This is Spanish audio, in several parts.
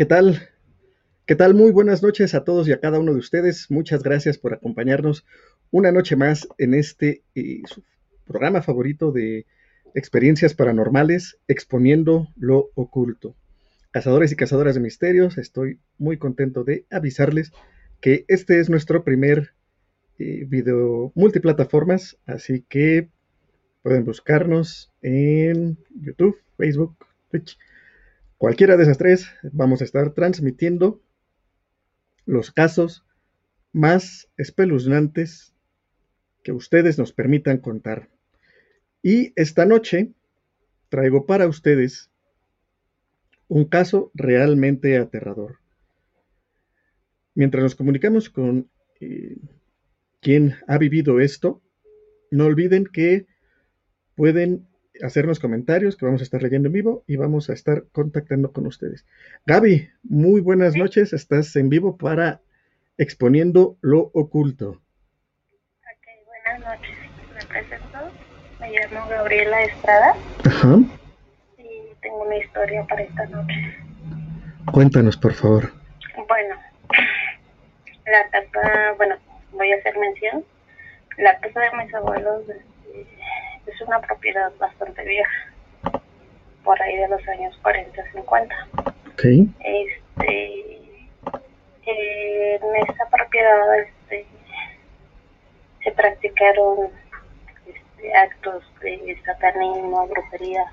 ¿Qué tal? ¿Qué tal? Muy buenas noches a todos y a cada uno de ustedes. Muchas gracias por acompañarnos una noche más en este eh, programa favorito de experiencias paranormales, exponiendo lo oculto. Cazadores y cazadoras de misterios, estoy muy contento de avisarles que este es nuestro primer eh, video multiplataformas, así que pueden buscarnos en YouTube, Facebook, Twitch. Cualquiera de esas tres vamos a estar transmitiendo los casos más espeluznantes que ustedes nos permitan contar. Y esta noche traigo para ustedes un caso realmente aterrador. Mientras nos comunicamos con eh, quien ha vivido esto, no olviden que pueden hacernos comentarios que vamos a estar leyendo en vivo y vamos a estar contactando con ustedes. Gaby, muy buenas noches, estás en vivo para exponiendo lo oculto. Ok, buenas noches, me presento, me llamo Gabriela Estrada Ajá. y tengo una historia para esta noche. Cuéntanos, por favor. Bueno, la casa, bueno, voy a hacer mención, la casa de mis abuelos es una propiedad bastante vieja, por ahí de los años 40, 50. Ok. Este, en esta propiedad este, se practicaron este, actos de satanismo, brujería,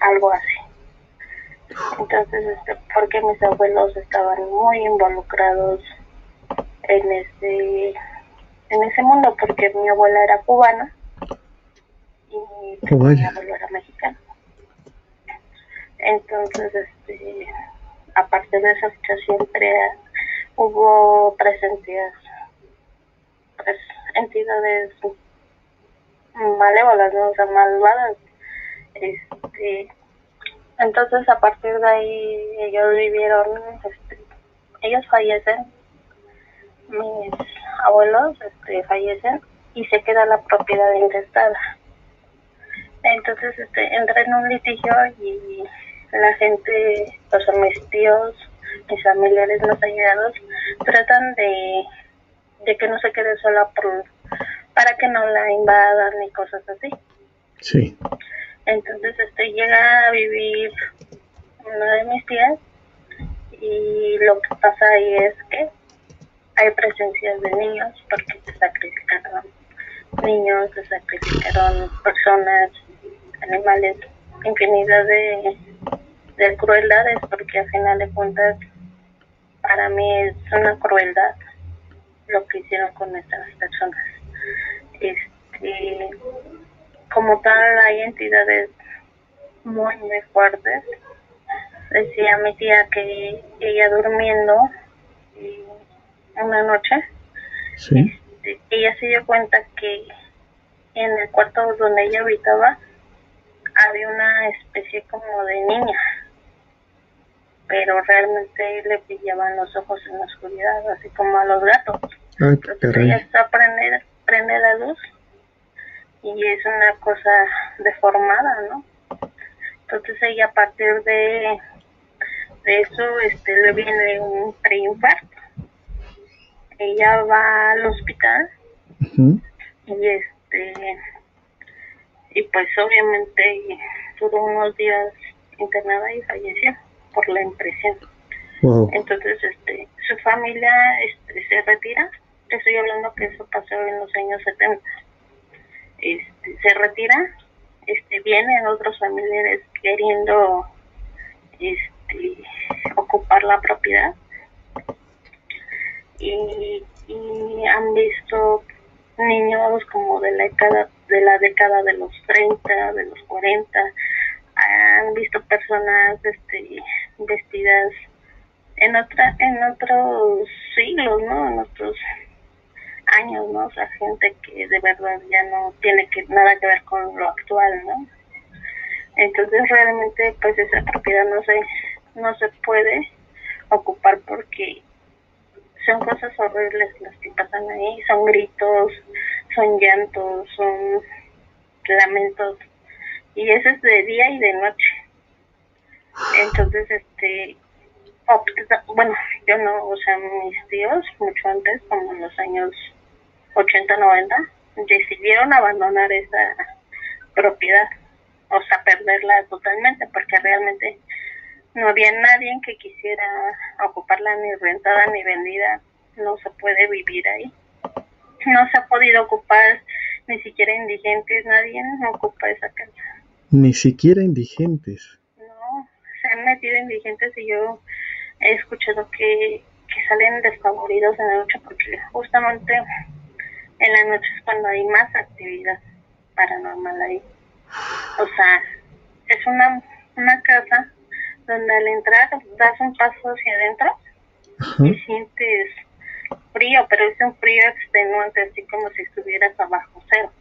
algo así. Entonces, este, porque mis abuelos estaban muy involucrados en ese, en ese mundo, porque mi abuela era cubana y mi vaya. abuelo era mexicano. Entonces, este, aparte de eso, que siempre hubo presencias, pues, entidades malévolas, ¿no? O sea, malvadas. Este, entonces, a partir de ahí, ellos vivieron, este, ellos fallecen, mis abuelos este, fallecen y se queda la propiedad intestada. Entonces, este, entra en un litigio y la gente, o sea, mis tíos, mis familiares más allegados, tratan de, de que no se quede sola por, para que no la invadan ni cosas así. Sí. Entonces, este, llega a vivir una de mis tías y lo que pasa ahí es que hay presencias de niños porque se sacrificaron niños, se sacrificaron personas, animales, infinidad de, de crueldades porque al final de cuentas para mí es una crueldad lo que hicieron con estas personas. Este, como tal hay entidades muy muy fuertes. Decía mi tía que ella durmiendo y una noche Sí. este, ella se dio cuenta que en el cuarto donde ella habitaba había una especie como de niña, pero realmente le brillaban los ojos en la oscuridad, así como a los gatos. Ay, Entonces ella está prender, prende la luz y es una cosa deformada, ¿no? Entonces ella a partir de, de eso este, le viene un preinfarto. Ella va al hospital y este y pues obviamente duró unos días internada y falleció por la impresión. Wow. Entonces, este, su familia este, se retira. Te estoy hablando que eso pasó en los años 70. Este, se retira, este, vienen otros familiares queriendo este, ocupar la propiedad y, y han visto niños como de la década de la década de los 30, de los 40, han visto personas este vestidas en otra en otros siglos, ¿no? En otros años, ¿no? O sea, gente que de verdad ya no tiene que nada que ver con lo actual, ¿no? Entonces realmente pues esa propiedad no se no se puede ocupar porque son cosas horribles las que pasan ahí, son gritos, son llantos, son lamentos y eso es de día y de noche. Entonces, este, bueno, yo no, o sea, mis tíos, mucho antes, como en los años 80, 90, decidieron abandonar esa propiedad, o sea, perderla totalmente, porque realmente no había nadie que quisiera ocuparla ni rentada ni vendida, no se puede vivir ahí. No se ha podido ocupar ni siquiera indigentes, nadie ocupa esa casa. Ni siquiera indigentes. No, se han metido indigentes y yo he escuchado que, que salen desfavoridos en la noche porque justamente en la noche es cuando hay más actividad paranormal ahí. O sea, es una, una casa donde al entrar das un paso hacia adentro y sientes frío, pero es un frío extenuante, así como si estuvieras abajo cero.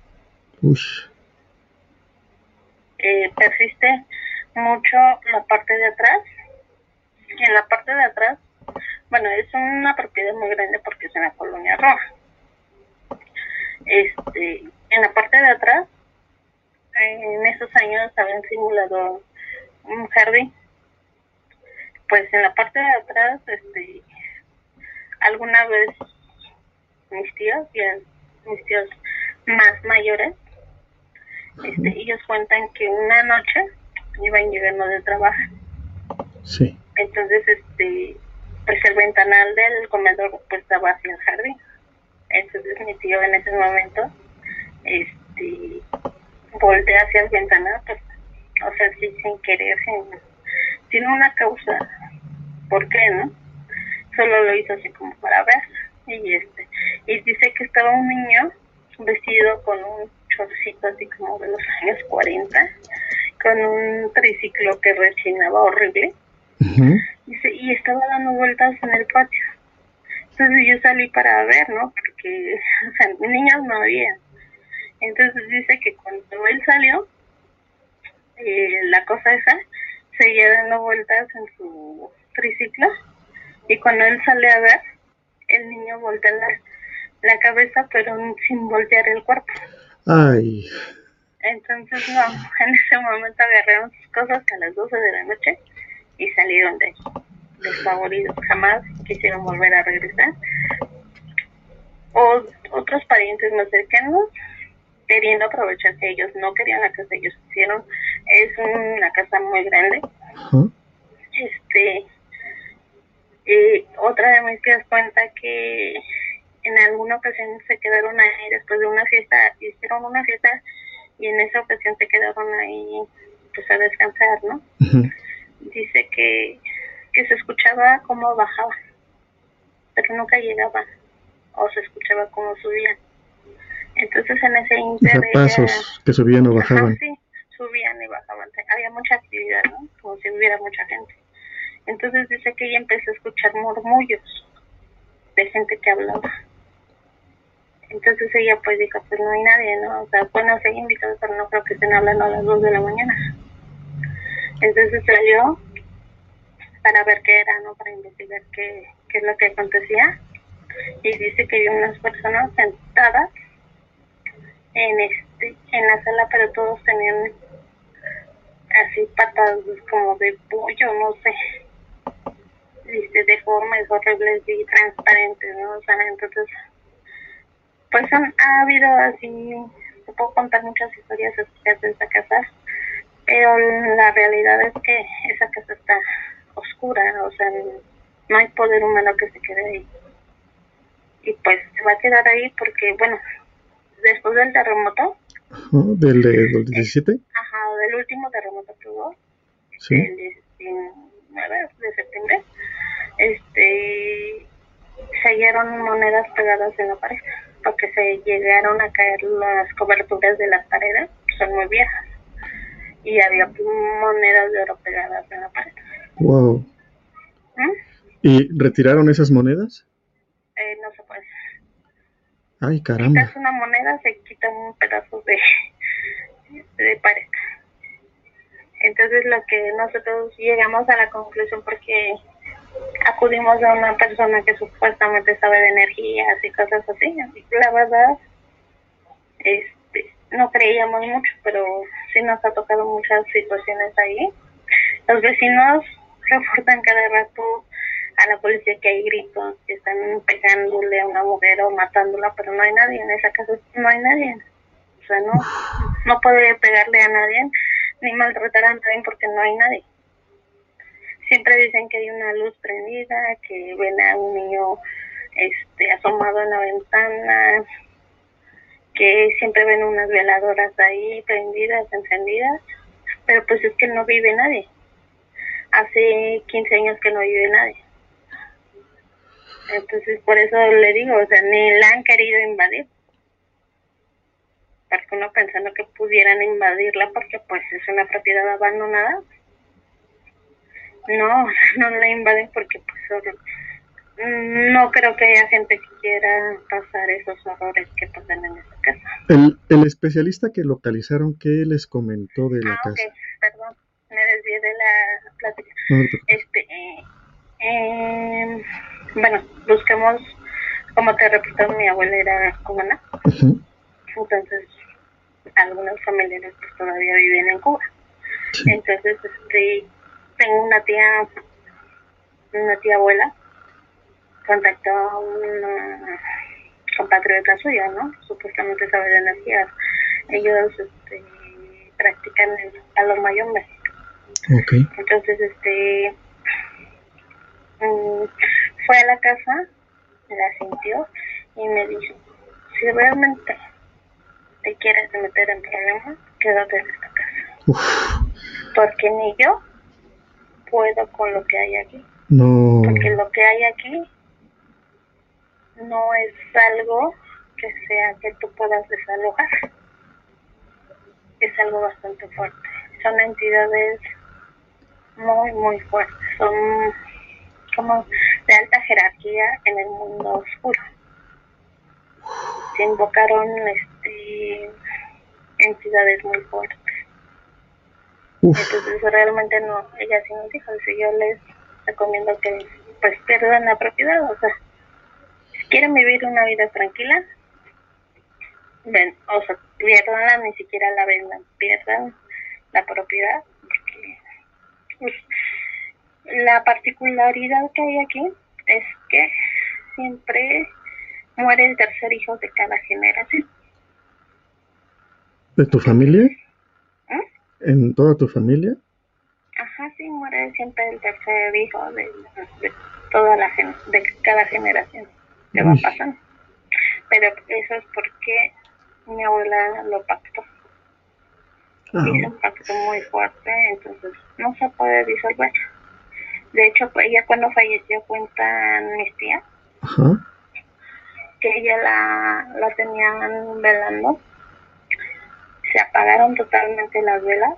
Eh, persiste mucho la parte de atrás. Y en la parte de atrás, bueno, es una propiedad muy grande porque es en la colonia Roma. Este, en la parte de atrás, en esos años habían simulado un jardín pues en la parte de atrás, este, alguna vez mis tíos, mis tíos más mayores, este, ellos cuentan que una noche iban llegando de trabajo. Sí. Entonces, este, pues el ventanal del comedor pues estaba hacia el jardín. Entonces mi tío en ese momento, este, voltea hacia el ventanal, pues, o sea, sí, sin querer, sin tiene una causa, ¿por qué no? Solo lo hizo así como para ver. Y este y dice que estaba un niño vestido con un chorcito así como de los años 40, con un triciclo que rechinaba horrible. Dice, y estaba dando vueltas en el patio. Entonces yo salí para ver, ¿no? Porque, o sea, niños no había. Entonces dice que cuando él salió, eh, la cosa esa, seguía dando vueltas en su triciclo y cuando él sale a ver, el niño voltea la, cabeza pero sin voltear el cuerpo. Ay. Entonces, no, en ese momento agarraron sus cosas a las 12 de la noche y salieron de desfavoridos. Jamás quisieron volver a regresar. O, otros parientes más cercanos queriendo aprovechar que ellos no querían la casa, ellos hicieron, es una casa muy grande. Este, y otra de mis tías cuenta que en alguna ocasión se quedaron ahí después de una fiesta, hicieron una fiesta y en esa ocasión se quedaron ahí pues a descansar, ¿no? Dice que, que se escuchaba cómo bajaba, pero nunca llegaba, o se escuchaba cómo subía. Entonces en ese inter pasos que subían o bajaban. sí, subían y bajaban. Había mucha actividad, ¿no? Como si hubiera mucha gente. Entonces dice que ella empezó a escuchar murmullos de gente que hablaba. Entonces ella pues dijo, pues no hay nadie, ¿no? O sea, bueno, se hay invitados, pero no creo que estén hablando a las 2 de la mañana. Entonces salió para ver qué era, ¿no? Para investigar qué, qué es lo que acontecía. Y dice que vio unas personas sentadas en este en la sala pero todos tenían así patas como de pollo no sé dice deformes horribles y transparentes no o sea entonces pues han, ha habido así te puedo contar muchas historias acerca de esa casa pero la realidad es que esa casa está oscura o sea no hay poder humano que se quede ahí y pues se va a quedar ahí porque bueno después del terremoto. ¿Del, del 17? Ajá, del último terremoto que hubo. Sí. El 19 de septiembre. Este. Se hallaron monedas pegadas en la pared. Porque se llegaron a caer las coberturas de las paredes. Son muy viejas. Y había monedas de oro pegadas en la pared. Wow. ¿Mm? ¿Y retiraron esas monedas? Eh, no se puede. Ay, caramba. Quitas una moneda, se quita un pedazo de, de pared. Entonces lo que nosotros llegamos a la conclusión porque acudimos a una persona que supuestamente sabe de energías y cosas así. La verdad, este, no creíamos mucho, pero sí nos ha tocado muchas situaciones ahí. Los vecinos reportan cada rato a la policía que hay gritos, que están pegándole a una mujer o matándola, pero no hay nadie en esa casa, no hay nadie. O sea, no, no puede pegarle a nadie ni maltratar a nadie porque no hay nadie. Siempre dicen que hay una luz prendida, que ven a un niño este asomado en la ventana, que siempre ven unas veladoras ahí prendidas, encendidas, pero pues es que no vive nadie. Hace 15 años que no vive nadie. Entonces por eso le digo, o sea, ni la han querido invadir. Porque uno pensando que pudieran invadirla porque pues es una propiedad abandonada. No, no la invaden porque pues solo no creo que haya gente que quiera pasar esos horrores que pasan en esa casa. El, el especialista que localizaron, ¿qué les comentó de la ah, casa? Okay. perdón, me desvié de la plática. este, eh, eh, bueno, busquemos, como te repito, mi abuela era cubana, entonces algunos familiares pues, todavía viven en Cuba. Entonces, este, tengo una tía, una tía abuela contactó a una compatriota suya, ¿no? Supuestamente sabe de energías. Ellos este, practican el palo mayombe. Okay. Entonces, este, mm, fue a la casa, la sintió y me dijo, si realmente te quieres meter en problemas, quédate en esta casa. Porque ni yo puedo con lo que hay aquí. No. Porque lo que hay aquí no es algo que sea que tú puedas desalojar. Es algo bastante fuerte. Son entidades muy, muy fuertes. Son como de alta jerarquía en el mundo oscuro. Se invocaron este, entidades muy fuertes. Entonces realmente no, ella sí nos dijo, si yo les recomiendo que pues pierdan la propiedad, o sea, quieren vivir una vida tranquila, ven, o sea, pierdanla, ni siquiera la vendan, pierdan la propiedad, porque pues, la particularidad que hay aquí es que siempre muere el tercer hijo de cada generación. ¿De tu familia? ¿En toda tu familia? Ajá, sí, muere siempre el tercer hijo de, de toda la de cada generación que va pasando. Pero eso es porque mi abuela lo pactó. Ah. Hizo un pacto muy fuerte, entonces no se puede disolver. De hecho, pues, ella cuando falleció cuentan mis tías que ella la, la tenían velando. Se apagaron totalmente las velas.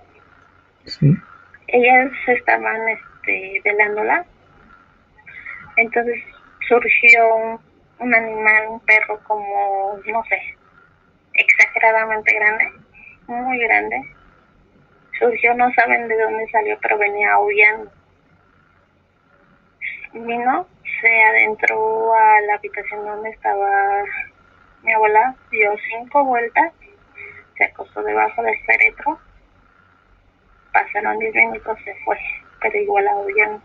Sí. Ellas estaban este, velándola. Entonces surgió un un animal, un perro como, no sé, exageradamente grande, muy grande. Surgió, no saben de dónde salió, pero venía aullando. Vino, se adentró a la habitación donde estaba mi abuela, dio cinco vueltas, se acostó debajo del féretro, pasaron diez minutos, se fue, pero igual aullando.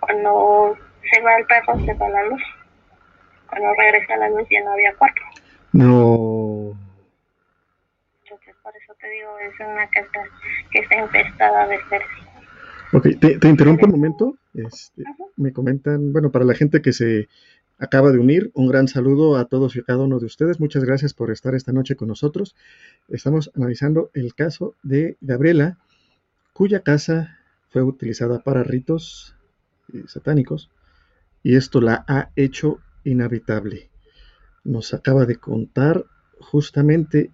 Cuando se va el perro, se va la luz cuando regresa la luz ya no había cuarto. No. Entonces, por eso te digo, es una casa que está infestada de seres. Ok, te, te interrumpo un momento. Este, me comentan, bueno, para la gente que se acaba de unir, un gran saludo a todos y cada uno de ustedes. Muchas gracias por estar esta noche con nosotros. Estamos analizando el caso de Gabriela, cuya casa fue utilizada para ritos eh, satánicos y esto la ha hecho inhabitable. Nos acaba de contar justamente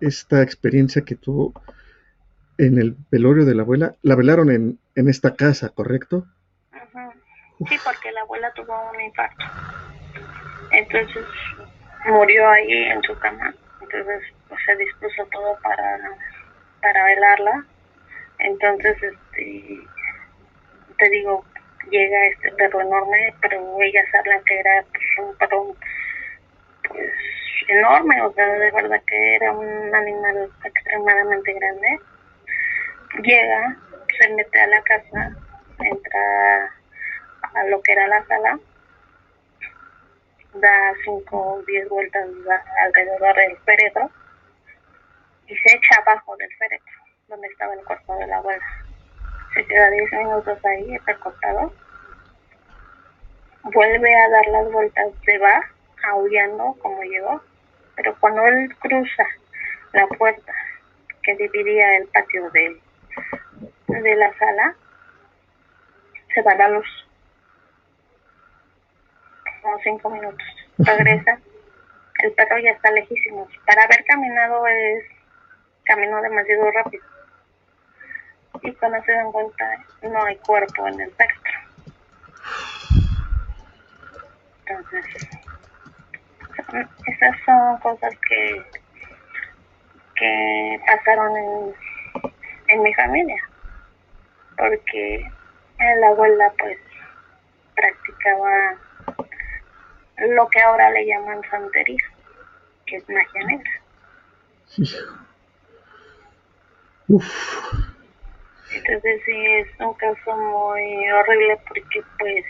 esta experiencia que tuvo en el velorio de la abuela. La velaron en, en esta casa, ¿correcto? Sí, porque la abuela tuvo un infarto. Entonces murió ahí en su cama. Entonces pues, se dispuso todo para, para velarla. Entonces, este, te digo, llega este perro enorme, pero ellas hablan que era pues, un perro pues enorme, o sea, de verdad que era un animal extremadamente grande. Llega, se mete a la casa, entra a lo que era la sala, da cinco o diez vueltas alrededor del féretro y se echa abajo del féretro, donde estaba el cuerpo de la abuela. Se queda diez minutos ahí, recostado. Vuelve a dar las vueltas, se va aullando como llegó, pero cuando él cruza la puerta que dividía el patio de, de la sala, se va la luz. Como cinco minutos. Regresa. El perro ya está lejísimo. Para haber caminado es camino demasiado rápido. Y cuando se dan cuenta, no hay cuerpo en el perro. Entonces, esas son cosas que, que pasaron en, en mi familia. Porque la abuela pues practicaba lo que ahora le llaman santería, que es magia negra. Entonces sí es un caso muy horrible porque pues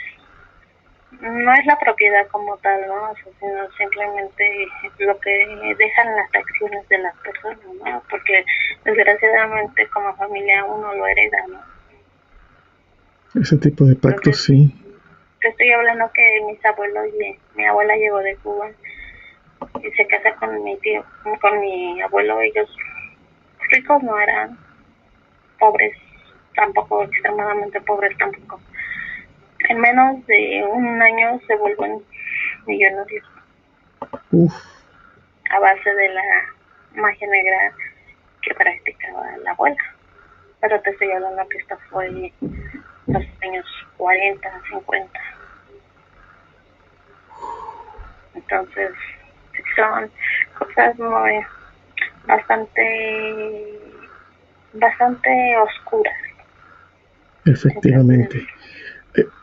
no es la propiedad como tal, ¿no? sino simplemente lo que dejan las acciones de las personas, ¿no? Porque desgraciadamente como familia uno lo hereda, ¿no? Ese tipo de pactos, sí. Te estoy hablando que mis abuelos y mi abuela llegó de Cuba y se casa con mi tío, con mi abuelo. Ellos ricos no eran, pobres tampoco, extremadamente pobres tampoco. En menos de un año se vuelven millonarios. A base de la magia negra que practicaba la abuela. Pero te estoy hablando que esto fue los años 40, 50. Entonces, son cosas muy bastante bastante oscuras. Efectivamente.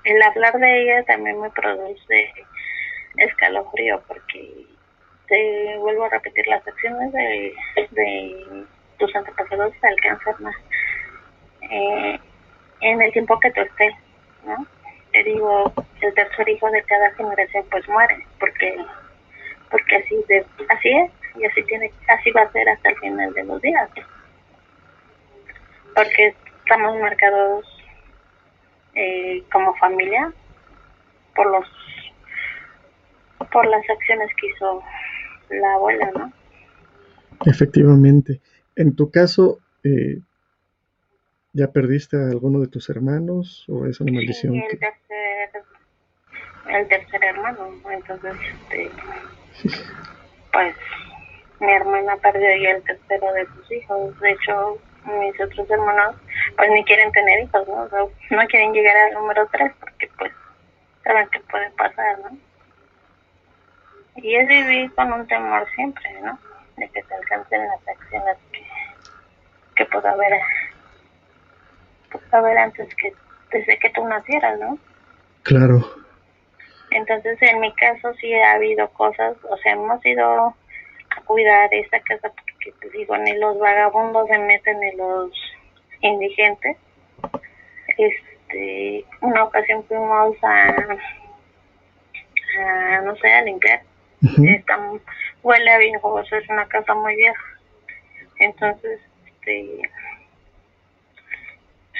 el hablar de ella también me produce escalofrío porque te vuelvo a repetir las acciones de, de tus antepasados alcanzan más eh, en el tiempo que tú estés, ¿no? Te digo, el tercer hijo de cada generación pues muere, porque porque así de, así es y así tiene así va a ser hasta el final de los días. Porque estamos marcados eh, como familia por los por las acciones que hizo la abuela, ¿no? Efectivamente. En tu caso, eh, ¿Ya perdiste a alguno de tus hermanos o es una maldición? Sí, el, tercer, el tercer hermano, entonces, este, pues mi hermana perdió ya el tercero de sus hijos. De hecho, mis otros hermanos, pues ni quieren tener hijos, ¿no? no quieren llegar al número tres porque, pues, saben que puede pasar, ¿no? Y es vivir con un temor siempre, ¿no? De que se alcancen las acciones que, que pueda haber saber antes que desde que tú nacieras, ¿no? Claro. Entonces, en mi caso sí ha habido cosas, o sea, hemos ido a cuidar esta casa porque te digo, ni los vagabundos se meten ni los indigentes. Este, una ocasión fuimos a, a no sé, a limpiar. Está, huele a viejo, es una casa muy vieja. Entonces, este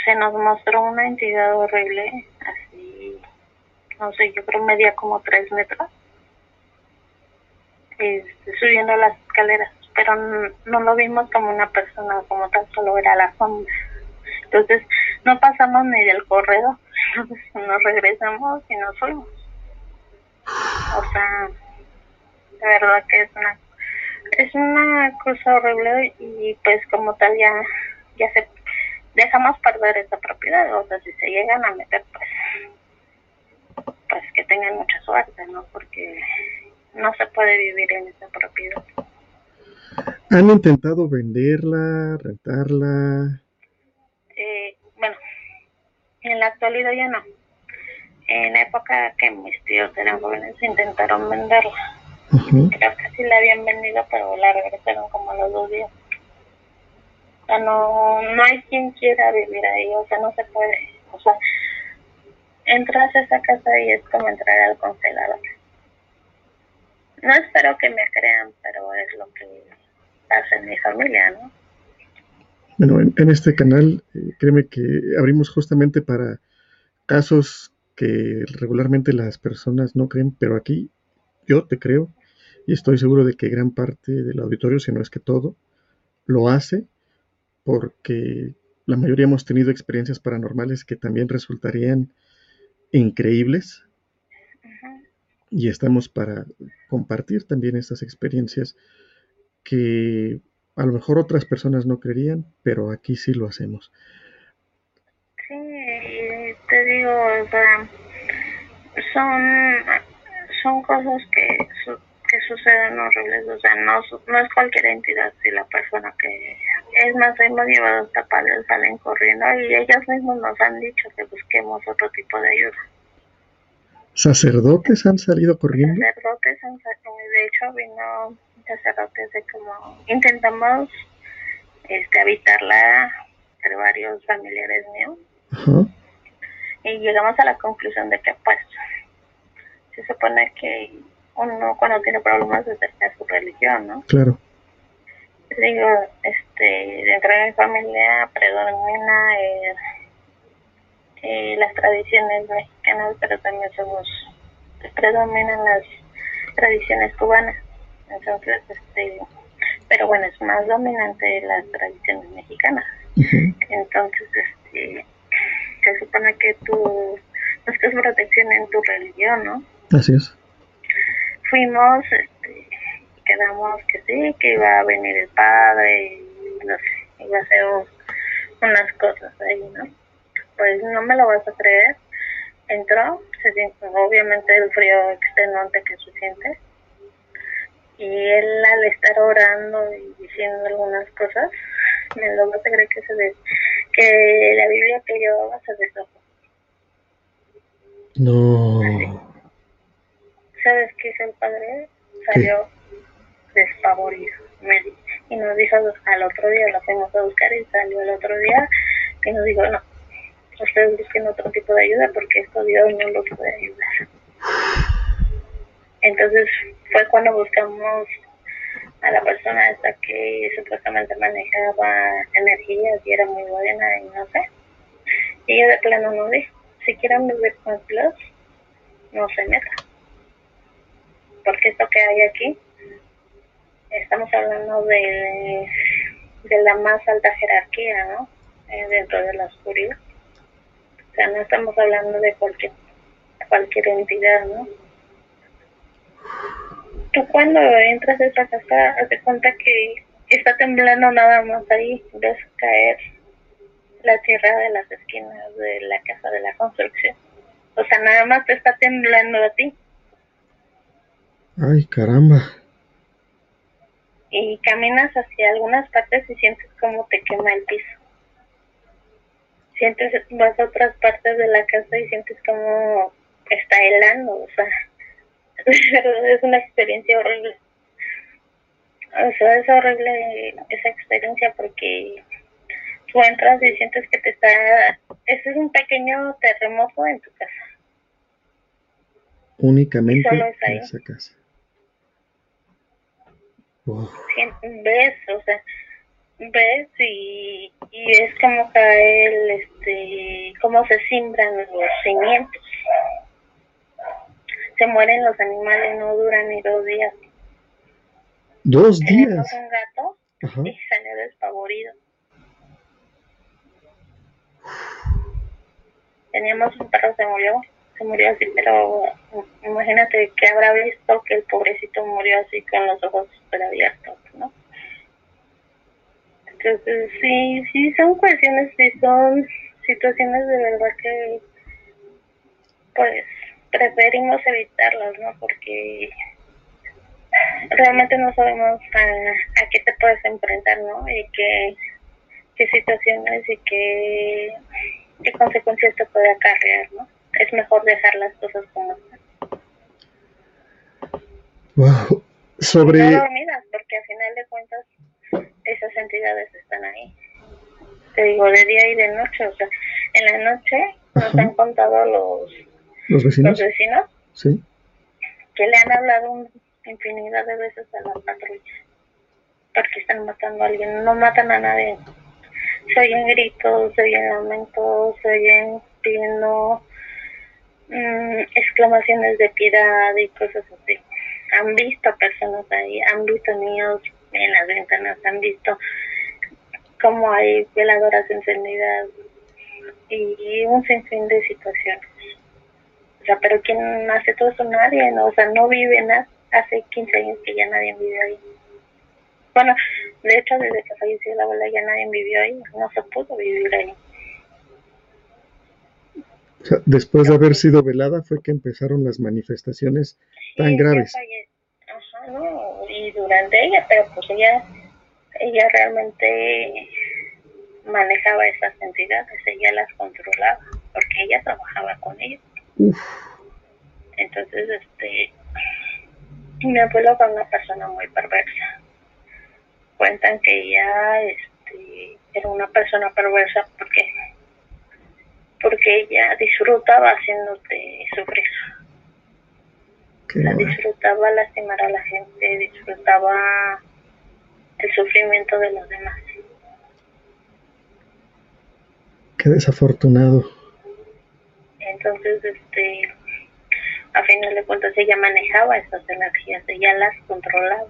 se nos mostró una entidad horrible, así, no sé, yo creo media como tres metros, este, subiendo las escaleras, pero no, lo vimos como una persona, como tal, solo era la sombra. Entonces, no pasamos ni del corredor, nos regresamos y nos fuimos. O sea, de verdad que es una es una cosa horrible y pues como tal ya ya se dejamos perder esa propiedad, o sea, si se llegan a meter, pues, pues que tengan mucha suerte, ¿no? Porque no se puede vivir en esa propiedad. ¿Han intentado venderla, rentarla? Eh, bueno, en la actualidad ya no. En la época que mis tíos eran jóvenes intentaron venderla. Creo que sí la habían vendido, pero la regresaron como a los dos días no, no hay quien quiera vivir ahí, o sea, no se puede, o sea, entras a esa casa y es como entrar al congelador. No espero que me crean, pero es lo que pasa en mi familia, ¿no? Bueno, en, este canal, eh, créeme que abrimos justamente para casos que regularmente las personas no creen, pero aquí yo te creo y estoy seguro de que gran parte del auditorio, si no es que todo, lo hace porque la mayoría hemos tenido experiencias paranormales que también resultarían increíbles y estamos para compartir también estas experiencias que a lo mejor otras personas no creerían, pero aquí sí lo hacemos. Sí, te digo, son, son cosas que suceden horribles, o sea, no, no es cualquier entidad, si la persona que es más, hemos llevado hasta padres, salen corriendo y ellos mismos nos han dicho que busquemos otro tipo de ayuda. ¿Sacerdotes han salido corriendo? Sacerdotes han salido, de hecho vino sacerdotes de como intentamos este habitarla entre varios familiares míos y llegamos a la conclusión de que pues se supone que uno cuando tiene problemas de su religión, ¿no? Claro digo, este, dentro de mi familia predomina eh, eh, las tradiciones mexicanas, pero también somos, predominan las tradiciones cubanas. Entonces, este, pero bueno, es más dominante las tradiciones mexicanas. Entonces, este, se supone que tú buscas protección en tu religión, ¿no? Así es. Fuimos, este, quedamos que sí, que iba a venir el padre y no sé, iba a hacer unas cosas ahí, ¿no? Pues no me lo vas a creer. Entró, se siente obviamente el frío extenuante que se siente. Y él al estar orando y diciendo algunas cosas, me lo vas a creer que se de, que la Biblia que llevaba se deshojó. No. ¿Sabes qué hizo el padre? Salió despavorido. y nos dijo al otro día, lo fuimos a buscar y salió el otro día y nos dijo, no, ustedes busquen otro tipo de ayuda porque esto Dios no lo puede ayudar. Entonces fue cuando buscamos a la persona esta que supuestamente manejaba energías y era muy buena y no sé. Y ella de plano nos dijo, si quieren vivir con Dios, no se metan. Porque esto que hay aquí estamos hablando de, de la más alta jerarquía, ¿no? Eh, dentro de la oscuridad. O sea, no estamos hablando de cualquier, cualquier entidad, ¿no? Tú cuando entras a esa casa, te cuenta que está temblando nada más ahí, ves caer la tierra de las esquinas de la casa de la construcción. O sea, nada más te está temblando a ti. Ay, caramba y caminas hacia algunas partes y sientes como te quema el piso. Sientes, vas a otras partes de la casa y sientes como está helando, o sea, es una experiencia horrible. O sea, es horrible esa experiencia porque tú entras y sientes que te está... Ese es un pequeño terremoto en tu casa. Únicamente en esa casa ves, o sea, ves y, y es como cae este, cómo se simbran los cimientos. Se mueren los animales, no duran ni dos días. Dos días. un gato y salió despavorido. Teníamos un perro, se murió se murió así, pero imagínate que habrá visto que el pobrecito murió así con los ojos super abiertos, ¿no? Entonces, sí, sí, son cuestiones, sí, son situaciones de verdad que, pues, preferimos evitarlas, ¿no? Porque realmente no sabemos a, a qué te puedes enfrentar, ¿no? Y qué, qué situaciones y qué, qué consecuencias te puede acarrear, ¿no? Es mejor dejar las cosas como están. Wow. Sobre... No dormidas, porque al final de cuentas esas entidades están ahí. Te digo, de día y de noche, o sea, en la noche nos han contado los, los vecinos, los vecinos sí. que le han hablado infinidad de veces a la patrulla porque están matando a alguien, no matan a nadie. Se oyen gritos, se oyen lamentos, se oyen pidiendo mm, exclamaciones de piedad y cosas así. Han visto personas ahí, han visto niños en las ventanas, han visto cómo hay veladoras encendidas y un sinfín de situaciones. O sea, pero ¿quién hace todo eso? Nadie, ¿no? O sea, no viven hace 15 años que ya nadie vive ahí. Bueno, de hecho, desde que falleció la abuela ya nadie vivió ahí, no se pudo vivir ahí. Sea, después de haber sido velada fue que empezaron las manifestaciones tan graves. Ajá, no, y durante ella, pero pues ella, ella realmente manejaba esas entidades, ella las controlaba, porque ella trabajaba con ellos. Entonces, este, mi abuelo fue una persona muy perversa. Cuentan que ella este, era una persona perversa porque porque ella disfrutaba haciéndote sufrir. La disfrutaba lastimar a la gente, disfrutaba el sufrimiento de los demás. Qué desafortunado. Entonces, este, a final de cuentas ella manejaba esas energías, ella las controlaba.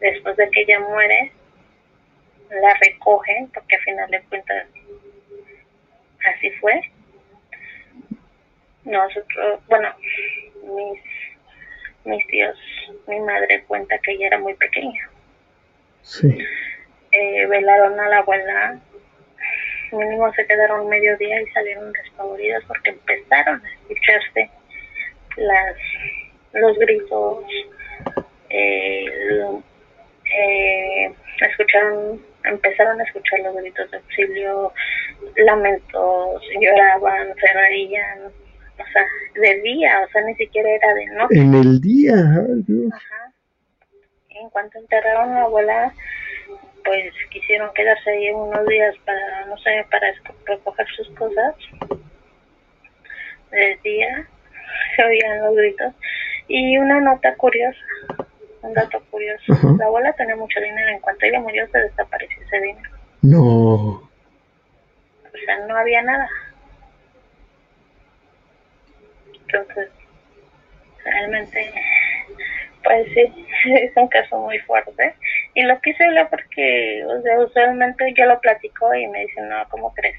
Después de que ella muere, la recogen, porque a final de cuentas así fue. Nosotros, bueno, mis, mis tíos, mi madre cuenta que ella era muy pequeña. Sí. Eh, velaron a la abuela, mínimo se quedaron medio día y salieron despavoridos porque empezaron a escucharse las los gritos, eh, eh, escucharon empezaron a escuchar los gritos de auxilio, lamentos, lloraban, se reían, o sea, de día, o sea, ni siquiera era de noche. En el día, Ajá. En cuanto enterraron a la abuela, pues quisieron quedarse ahí unos días para, no sé, para recoger sus cosas. De día se oían los gritos. Y una nota curiosa, un dato curioso. La abuela tenía mucho dinero. En cuanto ella murió, se desapareció ese dinero. No. O sea, no había nada. Entonces, realmente, pues sí, es un caso muy fuerte. Y lo quise hablar porque, o sea, usualmente yo lo platico y me dicen, no, ¿cómo crees?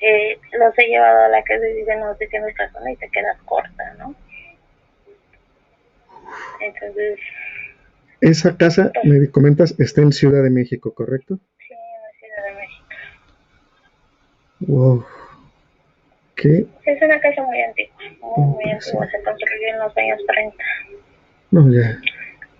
Eh, los he llevado a la casa y dicen, no, si tienes razón y te quedas corta, ¿no? Entonces... Esa casa, me comentas, está en Ciudad de México, ¿correcto? Sí, en Ciudad de México. Wow. ¿Qué? Es una casa muy antigua, muy, muy antigua, se construyó en los años 30. No, ya.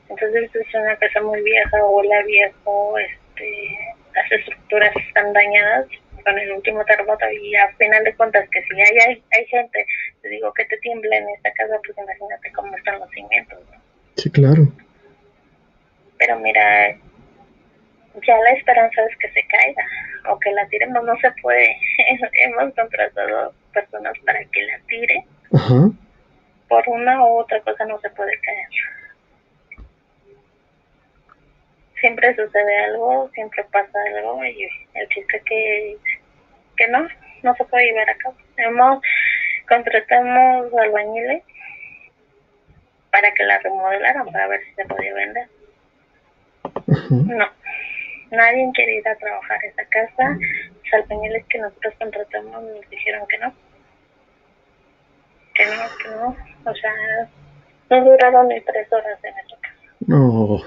Entonces es una casa muy vieja, hola viejo, este, las estructuras están dañadas con el último terremoto y a final de cuentas que si hay, hay, hay gente, te digo que te tiembla en esta casa, pues imagínate cómo están los cimientos, ¿no? Sí, claro. Pero mira, ya la esperanza es que se caiga o que la tiremos, no se puede. Hemos contratado personas para que la tire. Ajá. Por una u otra cosa no se puede caer. Siempre sucede algo, siempre pasa algo y el chiste que, que no, no se puede llevar a cabo. Hemos, contratamos albañiles para que la remodelaran para ver si se podía vender. No, nadie quiere ir a trabajar a esa casa. Los albañiles que nosotros contratamos nos dijeron que no. Que no, que no. O sea, no duraron ni tres horas en esa casa. No.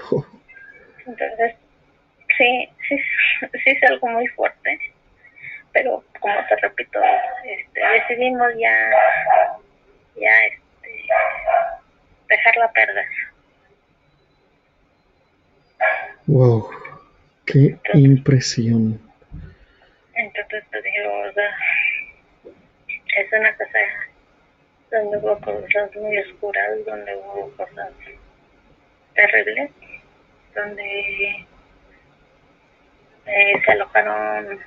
Entonces, sí, sí, sí es algo muy fuerte. Pero, como te repito, este, decidimos ya, ya, este, dejarla perder. Wow, qué impresión. Entonces te digo, o sea, es una casa donde hubo cosas muy oscuras, donde hubo cosas terribles, donde eh, se alojaron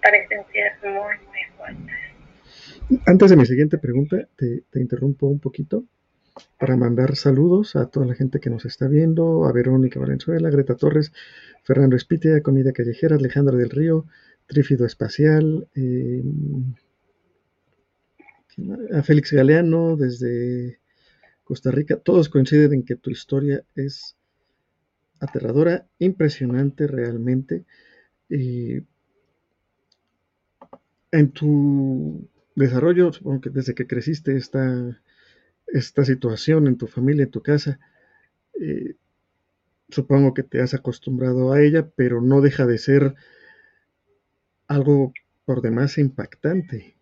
presencias muy, muy fuertes Antes de mi siguiente pregunta, te, interrumpo un poquito para mandar saludos a toda la gente que nos está viendo, a Verónica Valenzuela, Greta Torres, Fernando Espitia, Comida Callejera, Alejandra del Río, Trífido Espacial, eh, a Félix Galeano desde Costa Rica. Todos coinciden en que tu historia es aterradora, impresionante realmente. En tu desarrollo, supongo que desde que creciste esta, esta situación en tu familia, en tu casa, eh, supongo que te has acostumbrado a ella, pero no deja de ser algo por demás impactante.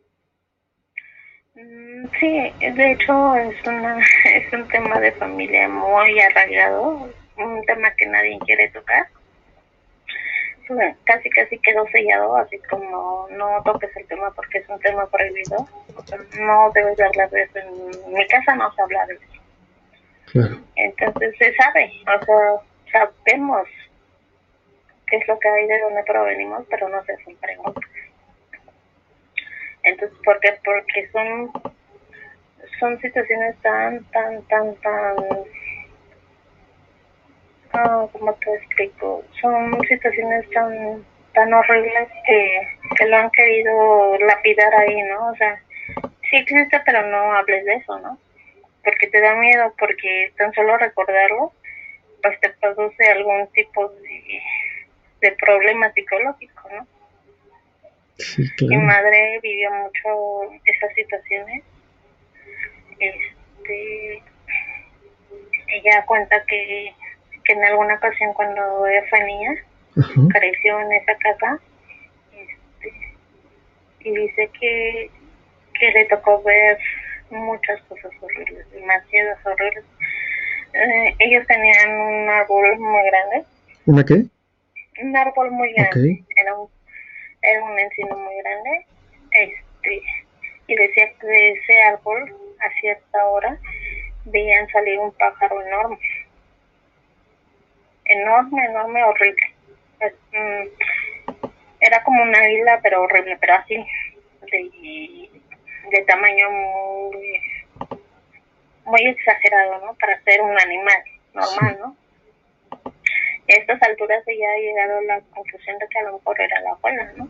Mm, sí, de hecho es, una, es un tema de familia muy arraigado, un tema que nadie quiere tocar casi casi quedó sellado, así como no toques el tema porque es un tema prohibido. no debes hablar de eso. En mi casa no se habla de eso. Entonces se sabe, o sea, sabemos qué es lo que hay de dónde provenimos, pero no se hacen preguntas. Entonces, ¿por qué? Porque son, son situaciones tan, tan, tan, tan como ¿cómo te explico? Son situaciones tan tan horribles que, que lo han querido lapidar ahí, ¿no? O sea, sí existe, pero no hables de eso, ¿no? Porque te da miedo, porque tan solo recordarlo, pues te produce algún tipo de, de problema psicológico, ¿no? Mi madre vivió mucho esas situaciones. Este, ella cuenta que que en alguna ocasión cuando ella fue niña, creció en esa casa este, y dice que, que le tocó ver muchas cosas horribles, demasiadas horribles. Eh, ellos tenían un árbol muy grande. ¿Una qué? Un árbol muy grande. Era, un, era un encino muy grande. Este, y decía que de ese árbol, a cierta hora, veían salir un pájaro enorme enorme, enorme, horrible. Mm, era como una águila, pero horrible, pero así, de, de tamaño muy, muy exagerado, ¿no? Para ser un animal normal, ¿no? Y a estas alturas ella ha llegado a la conclusión de que a lo mejor era la abuela, ¿no?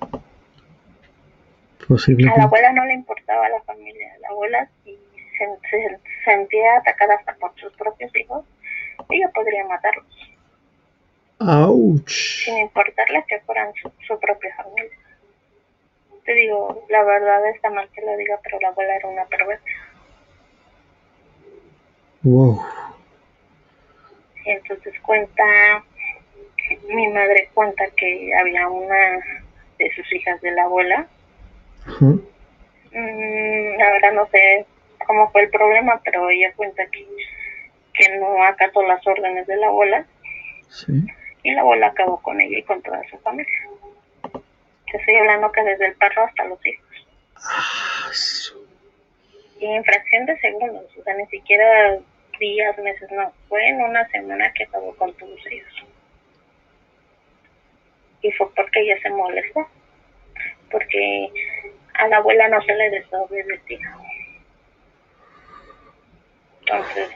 A la abuela no le importaba la familia, la abuela si se, se sentía atacada hasta por sus propios hijos, ella podría matarlos. Sin importarle que fueran su, propia familia. Te digo, la verdad está mal que lo diga, pero la abuela era una perversa. Wow. Y entonces cuenta, mi madre cuenta que había una de sus hijas de la abuela. Mm, verdad no sé cómo fue el problema, pero ella cuenta que, que no acató las órdenes de la abuela. Sí y la abuela acabó con ella y con toda su familia. Te estoy hablando que desde el perro hasta los hijos. Y en fracción de segundos, o sea, ni siquiera días, meses, no. Fue en una semana que acabó con todos ellos. Y fue porque ella se molestó. Porque a la abuela no se le desobedecía. Entonces,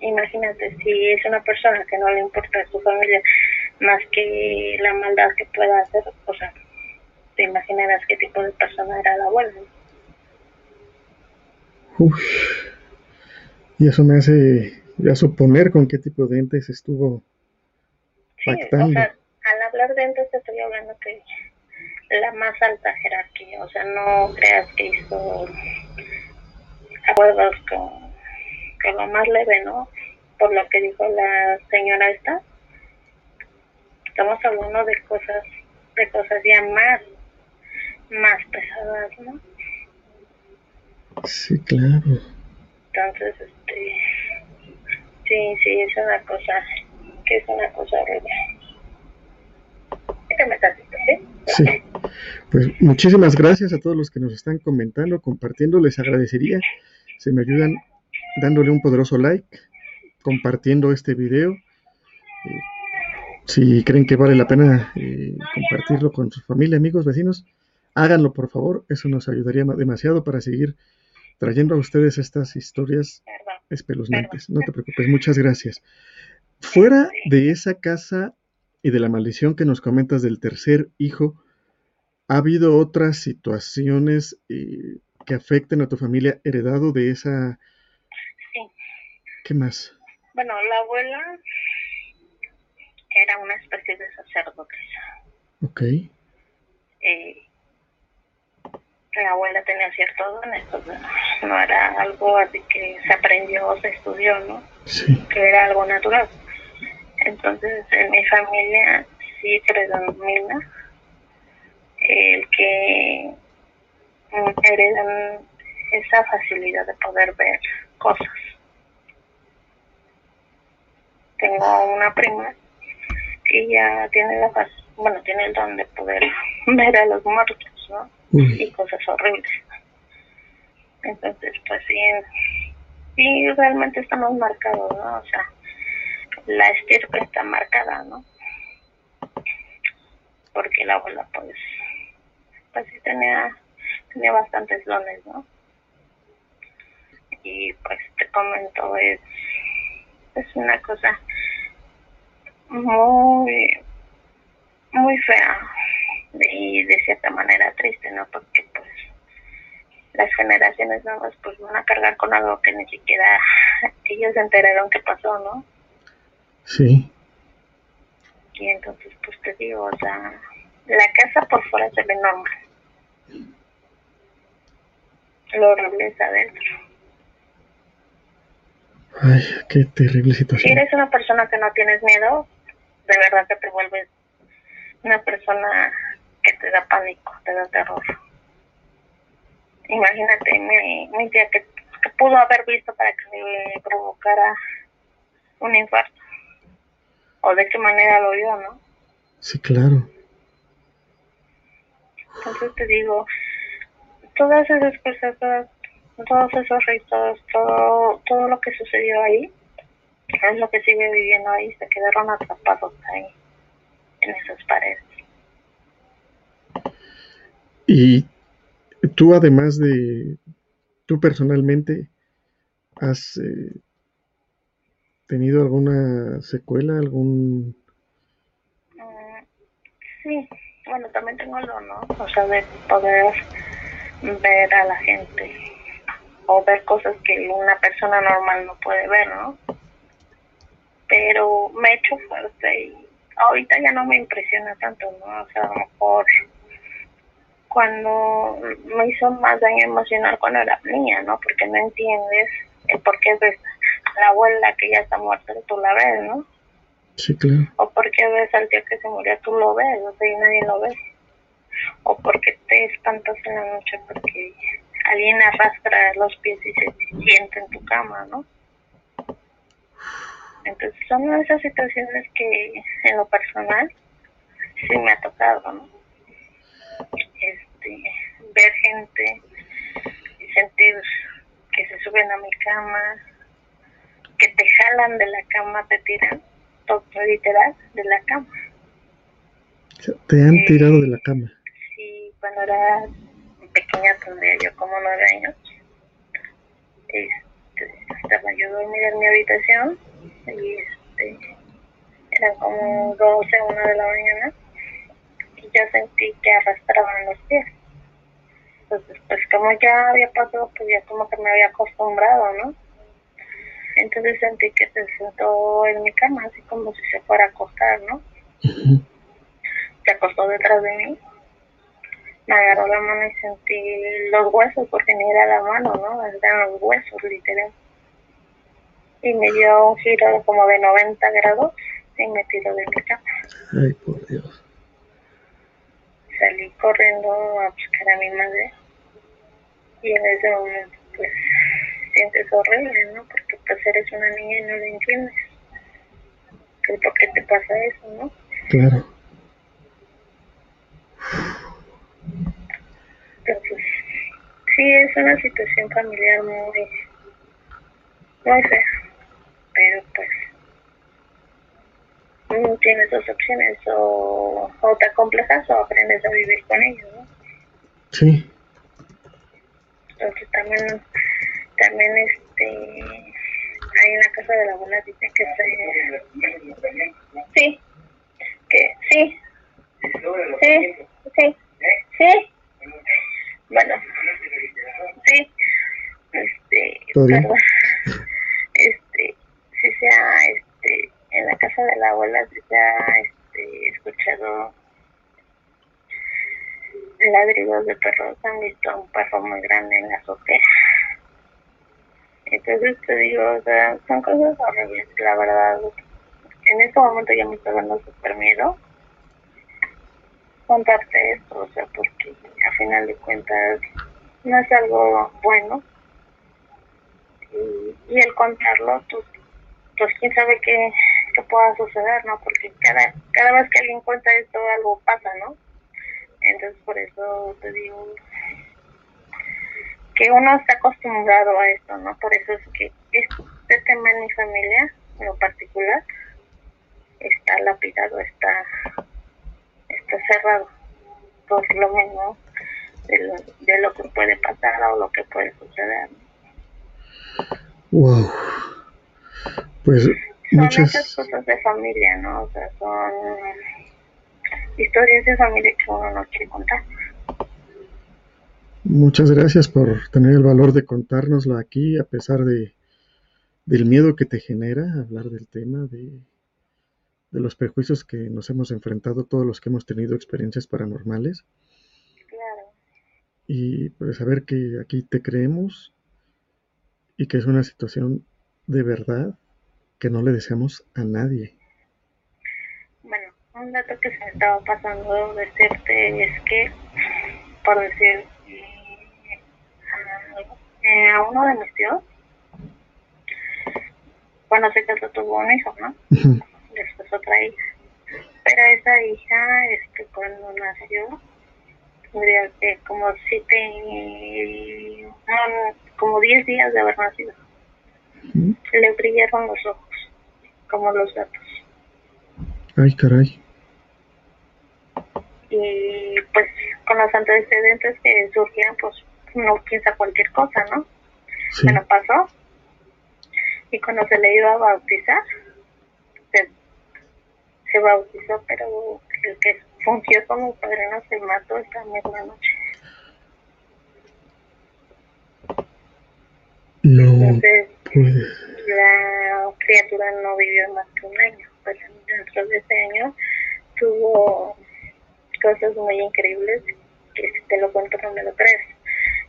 imagínate, si es una persona que no le importa a su familia más que la maldad que pueda hacer, o sea, te imaginarás qué tipo de persona era la abuela. y eso me hace ya suponer con qué tipo de entes estuvo pactando. O sea, al hablar de entes te estoy hablando que la más alta jerarquía, o sea, no creas que hizo acuerdos con que lo más leve, ¿no? Por lo que dijo la señora esta. Estamos hablando de cosas, de cosas ya más, más pesadas, ¿no? Sí, claro. Entonces, este, sí, sí, es una cosa, que es una cosa horrible. ¿sí? Pues muchísimas gracias a todos los que nos están comentando, compartiendo. Les agradecería si me ayudan dándole un poderoso like, compartiendo este video. Si creen que vale la pena eh, compartirlo con su familia, amigos, vecinos, Háganlo, por favor, eso nos ayudaría demasiado para seguir trayendo a ustedes estas historias espeluznantes. No te preocupes, muchas gracias. Fuera de esa casa y de la maldición que nos comentas del tercer hijo, ¿ha habido otras situaciones eh, que afecten a tu familia heredado de esa... ¿Qué más? Bueno, la abuela era una especie de sacerdotisa. Ok. Eh, la abuela tenía cierto don, esto no era algo así que se aprendió o se estudió, ¿no? Sí. Que era algo natural. Entonces, en mi familia sí predomina el que heredan esa facilidad de poder ver cosas. Tengo una prima que ya tiene la bueno, tiene el don de poder ver a los muertos, ¿no? Y cosas horribles. Entonces, pues sí, sí, realmente estamos marcados, ¿no? O sea, la estirpe está marcada, ¿no? Porque la abuela, pues, pues sí tenía, tenía bastantes dones, ¿no? Y pues te comento, es, es una cosa muy, muy fea y de cierta manera triste, ¿no? Porque pues las generaciones nuevas pues van a cargar con algo que ni siquiera ellos se enteraron que pasó, ¿no? Sí. Y entonces pues te digo, o sea, la casa por fuera se ve normal. Lo horrible es adentro. Ay, qué terrible situación. Si eres una persona que no tienes miedo, de verdad que te vuelves una persona que te da pánico, te da terror. Imagínate mi, mi tía que, pudo haber visto para que me provocara un infarto. O de qué manera lo vio, ¿no? Sí, claro. Entonces te digo, todas esas cosas, todos esos ritos, todo, todo lo que sucedió ahí, es lo que sigue viviendo ahí, se quedaron atrapados ahí, en esas paredes. Y tú además de, tú personalmente, ¿has eh, tenido alguna secuela, algún... Mm, sí, bueno, también tengo el ¿no? O sea, de poder ver a la gente o ver cosas que una persona normal no puede ver, ¿no? Pero me he hecho fuerte y ahorita ya no me impresiona tanto, ¿no? O sea, a lo mejor cuando me hizo más daño emocional cuando era niña, ¿no? Porque no entiendes el por qué ves a la abuela que ya está muerta y tú la ves, ¿no? Sí, claro. O porque ves al tío que se murió, tú lo ves, o sea, y nadie lo ve. O porque te espantas en la noche porque alguien arrastra los pies y se siente en tu cama, ¿no? Entonces son esas situaciones que en lo personal sí me ha tocado, ¿no? Este, ver gente y sentir que se suben a mi cama, que te jalan de la cama, te tiran, todo literal, de la cama. Te han tirado de la cama. Sí, cuando era pequeña, tendría yo como nueve años. Este, estaba yo dormida en mi habitación y este, eran como 12, una de la mañana yo sentí que arrastraban los pies. Entonces, pues como ya había pasado, pues ya como que me había acostumbrado, ¿no? Entonces sentí que se sentó en mi cama, así como si se fuera a acostar, ¿no? Se acostó detrás de mí. Me agarró la mano y sentí los huesos, porque ni era la mano, ¿no? Eran los huesos, literal. Y me dio un giro como de 90 grados y me tiró de mi cama. Ay, por Dios salí corriendo a buscar a mi madre y en ese momento pues sientes horrible, ¿no? Porque pues eres una niña y no lo entiendes. Pero ¿por qué te pasa eso, no? Claro. Entonces, sí es una situación familiar muy, muy fea, pero pues tienes dos opciones, o, o te complejas o aprendes a vivir con ellos, ¿no? Sí. Entonces también, también este, ahí en la casa de la abuela dice que se... Sí, que sí, sí, sí, sí, bueno, sí, este, perdón, este, si sea, este, en la casa de la abuela si se ha, este, escuchado ladridos de perros, han visto un perro muy grande en la azotea. Entonces te digo, o sea, son cosas horribles, la verdad. En este momento ya me está dando súper miedo contarte esto, o sea, porque a final de cuentas no es algo bueno. Y, y el contarlo, pues, pues quién sabe qué, qué pueda suceder, ¿no? Porque cada, cada vez que alguien cuenta esto, algo pasa, ¿no? Entonces por eso te digo que uno está acostumbrado a esto, ¿no? Por eso es que este tema en mi familia, en lo particular, está lapidado, está, está cerrado por lo menos de de lo que puede pasar o lo que puede suceder. Wow. Pues son muchas cosas de familia, ¿no? O sea, son historias de familia que uno no quiere contar. Muchas gracias por tener el valor de contárnoslo aquí, a pesar de del miedo que te genera hablar del tema, de, de los prejuicios que nos hemos enfrentado todos los que hemos tenido experiencias paranormales. Claro. Y pues saber que aquí te creemos y que es una situación de verdad que no le deseamos a nadie un dato que se me estaba pasando decirte es que, por decir, eh, a uno de mis tíos, cuando se casó tuvo un hijo, ¿no? Después otra hija. Pero esa hija, este, cuando nació, tendría que como siete, como diez días de haber nacido. Le brillaron los ojos, como los datos. Ay, caray y pues con los antecedentes que surgían pues uno piensa cualquier cosa, ¿no? Bueno, pasó y cuando se le iba a bautizar se bautizó pero el que fungió como padrino se mató esta misma noche. Entonces, la criatura no vivió más que un año, pero dentro de ese año tuvo cosas muy increíbles que si te lo cuento no me lo crees.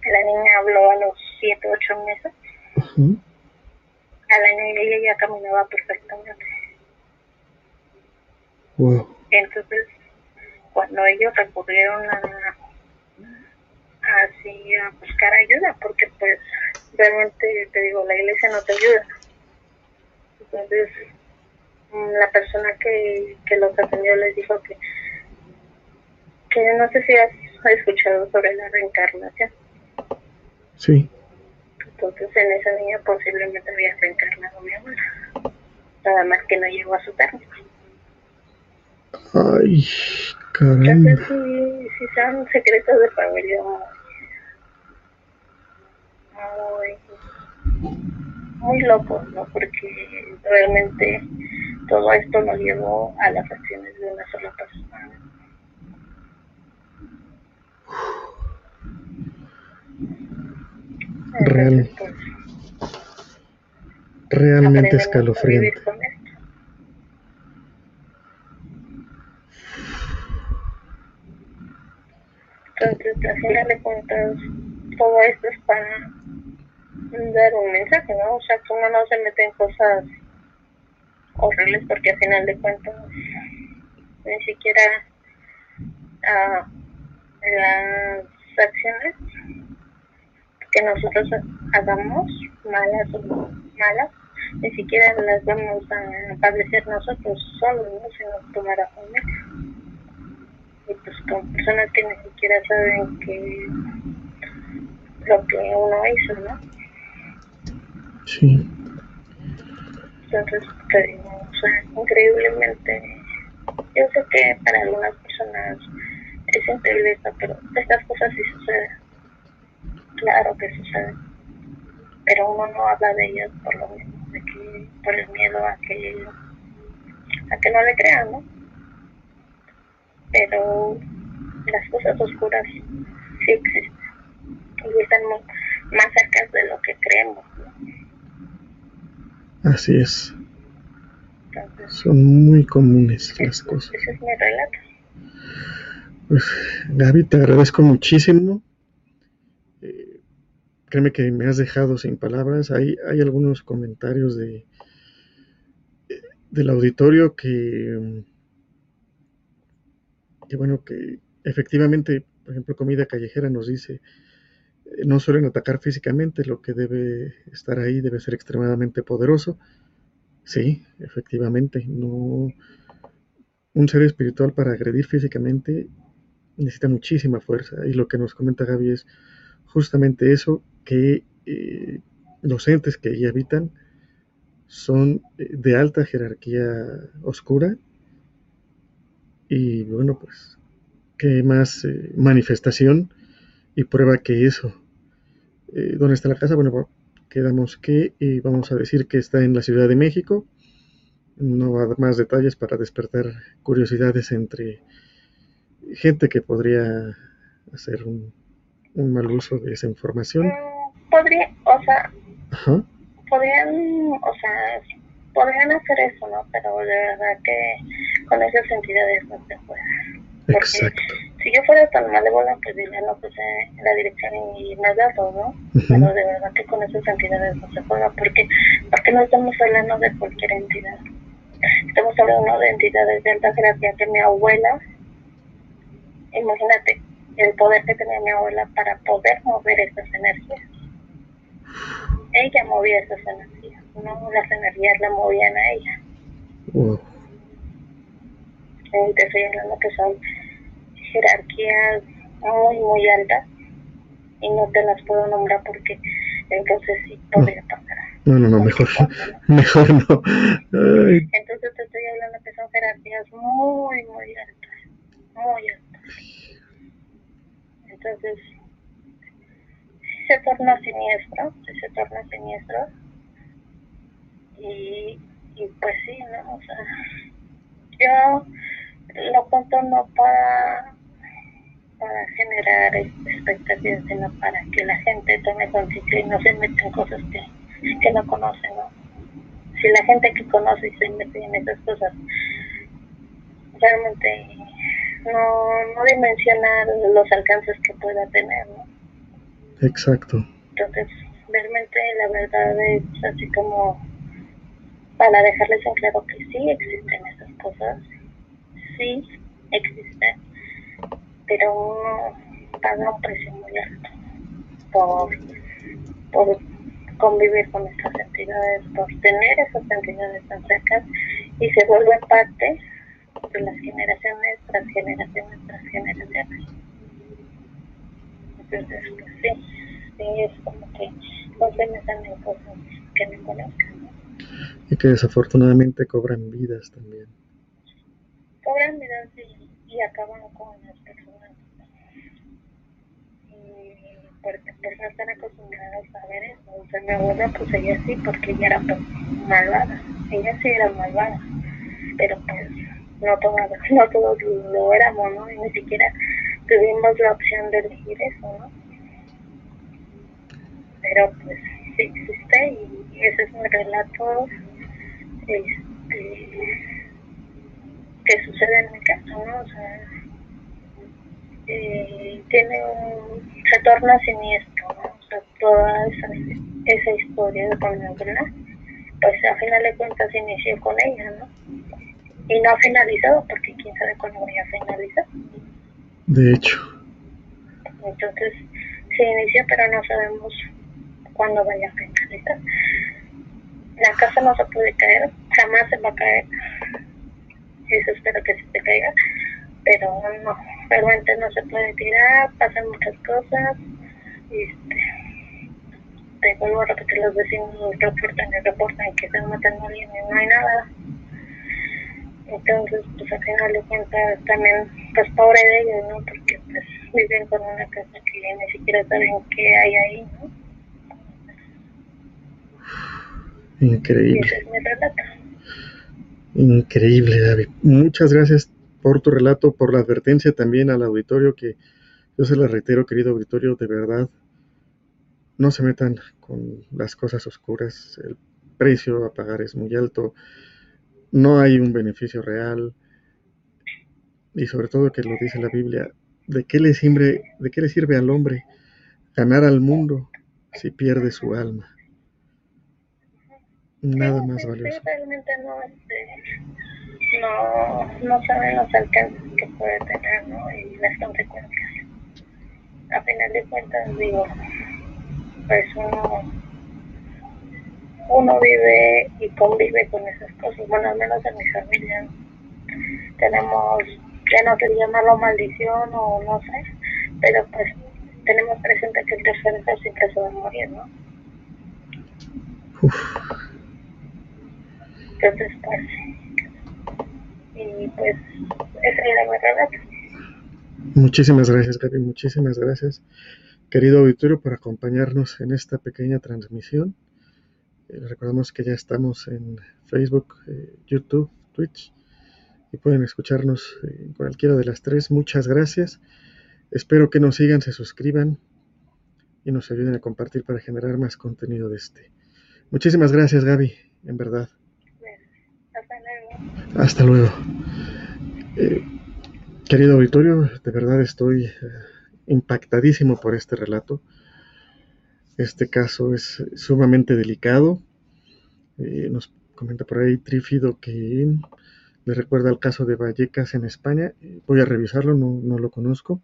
La niña habló a los 7, 8 meses. Al año y ella ya caminaba perfectamente. Entonces, cuando ellos recurrieron a, así a buscar ayuda, porque pues realmente te digo, la iglesia no te ayuda. Entonces, la persona que, que los atendió les dijo que no sé si has escuchado sobre la reencarnación. Sí. Entonces en esa niña posiblemente había reencarnado mi abuela. Nada más que no llegó a su término. Ay, caramba. Sí son secretos de familia muy, muy locos, ¿no? Porque realmente todo esto nos llevó a las acciones de una sola persona. Real, realmente escalofriante. Entonces, al final de cuentas, todo esto es para dar un mensaje, ¿no? O sea, que uno no se mete en cosas horribles porque al final de cuentas ni siquiera uh, las acciones que nosotros hagamos, malas o malas, ni siquiera las vamos a establecer nosotros solos, ¿no? sino tomar a familia. Y pues con personas que ni siquiera saben que lo que uno hizo, ¿no? Sí. Entonces, te digo, o sea, increíblemente, yo sé que para algunas personas que siente vista, pero estas cosas sí suceden. Claro que suceden. Pero uno no habla de ellas por lo mismo, de que, por el miedo a que, a que no le crean, ¿no? Pero las cosas oscuras sí existen y están más cerca de lo que creemos, ¿no? Así es. Son muy comunes las cosas. Ese es mi relato. Pues, Gaby, te agradezco muchísimo. Eh, créeme que me has dejado sin palabras. Hay, hay algunos comentarios de del auditorio que, que bueno, que efectivamente, por ejemplo, comida callejera nos dice, eh, no suelen atacar físicamente, lo que debe estar ahí debe ser extremadamente poderoso. Sí, efectivamente, no un ser espiritual para agredir físicamente necesita muchísima fuerza y lo que nos comenta Gaby es justamente eso que eh, los entes que allí habitan son eh, de alta jerarquía oscura y bueno pues qué más eh, manifestación y prueba que eso ¿dónde está la casa? bueno quedamos que vamos a decir que está en la Ciudad de México. No va a dar más detalles para despertar curiosidades entre gente que podría hacer un, mal uso de esa información. Mm, podría, o sea, podrían, o sea, podrían hacer eso, ¿no? Pero de verdad que con esas entidades no se puede. Exacto si yo fuera tan malévola, pues diría, no puse la dirección y me ¿no? Pero de verdad que con esas entidades no se juega, porque, porque no estamos hablando de cualquier entidad. Estamos hablando de entidades de alta jerarquía que mi abuela, imagínate el poder que tenía mi abuela para poder mover esas energías. Ella movía esas energías, no las energías la movían a ella. Te estoy hablando que son jerarquías muy, muy altas y no te las puedo nombrar porque entonces sí podría pasar. No, no, no, mejor, mejor no. Entonces te estoy hablando que son jerarquías muy, muy altas, muy altas. Entonces, se torna siniestro, se torna siniestro. Y, y pues sí, ¿no? O sea, yo lo cuento no para para generar expectativas, sino para que la gente tome conciencia y no se meta en cosas que, que no conocen, ¿no? Si la gente que conoce y se mete en esas cosas, realmente no, no dimensiona los alcances que pueda tener, ¿no? Exacto. Entonces, realmente la verdad es así como para dejarles en claro que sí existen esas cosas, sí existen, pero uno paga un precio muy alto por, por convivir con estas entidades, por tener esas entidades tan cercas y se vuelve parte de las generaciones tras generaciones tras generaciones. Entonces, pues sí, sí, es como que no cosas que no conozcan. Y que desafortunadamente cobran vidas también. Y, y acaban con las porque pues no están acostumbrados a ver eso. O sea, mi abuela pues ella sí, porque ella era pues malvada, ella sí era malvada, pero pues no todos, no todos lo éramos, ¿no? Y ni siquiera tuvimos la opción de elegir eso, ¿no? Pero pues sí existe y ese es un relato este, que sucede en mi caso, ¿no? O sea, eh, tiene un, se torna siniestro, ¿no? o sea, toda esa, esa historia de con pues a final de cuentas inició con ella, ¿no? Y no ha finalizado, porque quién sabe cuándo voy a finalizar. De hecho. Entonces, se inició, pero no sabemos cuándo vaya a finalizar. La casa no se puede caer, jamás se va a caer. Eso espero que se te caiga pero no, realmente no se puede tirar, pasan muchas cosas, este, te vuelvo a repetir, los vecinos reportan y reportan que están matando a alguien y no hay nada. Entonces, pues al final de cuentas también, pues pobre de ellos, ¿no? Porque viven con una casa que ni siquiera saben qué hay ahí, ¿no? Increíble. ese es mi relato. Increíble, David. Muchas gracias por tu relato, por la advertencia también al auditorio que yo se la reitero, querido auditorio, de verdad, no se metan con las cosas oscuras. El precio a pagar es muy alto. No hay un beneficio real. Y sobre todo que lo dice la Biblia, ¿de qué le sirve, de qué le sirve al hombre ganar al mundo si pierde su alma? Nada más valioso. realmente no, este, no, no saben los alcances que puede tener, ¿no? Y las consecuencias. A final de cuentas, digo, pues uno, uno vive y convive con esas cosas. Bueno, al menos en mi familia tenemos, ya no sé llamarlo maldición o no sé, pero pues tenemos presente que el tercer siempre se va a morir, ¿no? Uf. Pues, pues. Muchísimas gracias, Gaby, muchísimas gracias, querido auditorio, por acompañarnos en esta pequeña transmisión. Eh, recordamos que ya estamos en Facebook, eh, YouTube, Twitch y pueden escucharnos en cualquiera de las tres. Muchas gracias. Espero que nos sigan, se suscriban y nos ayuden a compartir para generar más contenido de este. Muchísimas gracias, Gaby, en verdad. Hasta luego. Eh, querido auditorio, de verdad estoy eh, impactadísimo por este relato. Este caso es sumamente delicado. Eh, nos comenta por ahí Trífido que le recuerda al caso de Vallecas en España. Voy a revisarlo, no, no lo conozco.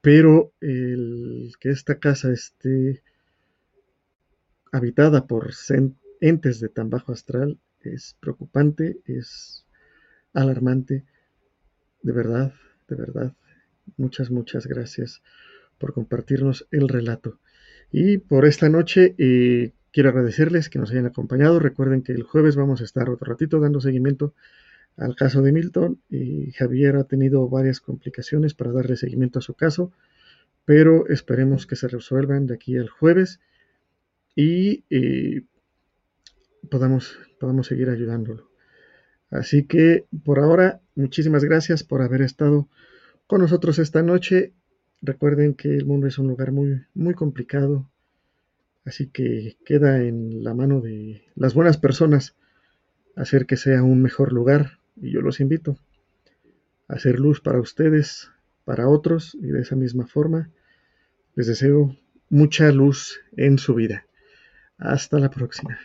Pero el que esta casa esté habitada por entes de tan bajo astral es preocupante, es alarmante. De verdad, de verdad, muchas, muchas gracias por compartirnos el relato. Y por esta noche eh, quiero agradecerles que nos hayan acompañado. Recuerden que el jueves vamos a estar otro ratito dando seguimiento al caso de Milton. Y Javier ha tenido varias complicaciones para darle seguimiento a su caso, pero esperemos que se resuelvan de aquí al jueves y eh, podamos, podamos seguir ayudándolo. Así que por ahora, muchísimas gracias por haber estado con nosotros esta noche. Recuerden que el mundo es un lugar muy, muy complicado, así que queda en la mano de las buenas personas hacer que sea un mejor lugar y yo los invito a hacer luz para ustedes, para otros y de esa misma forma les deseo mucha luz en su vida. Hasta la próxima.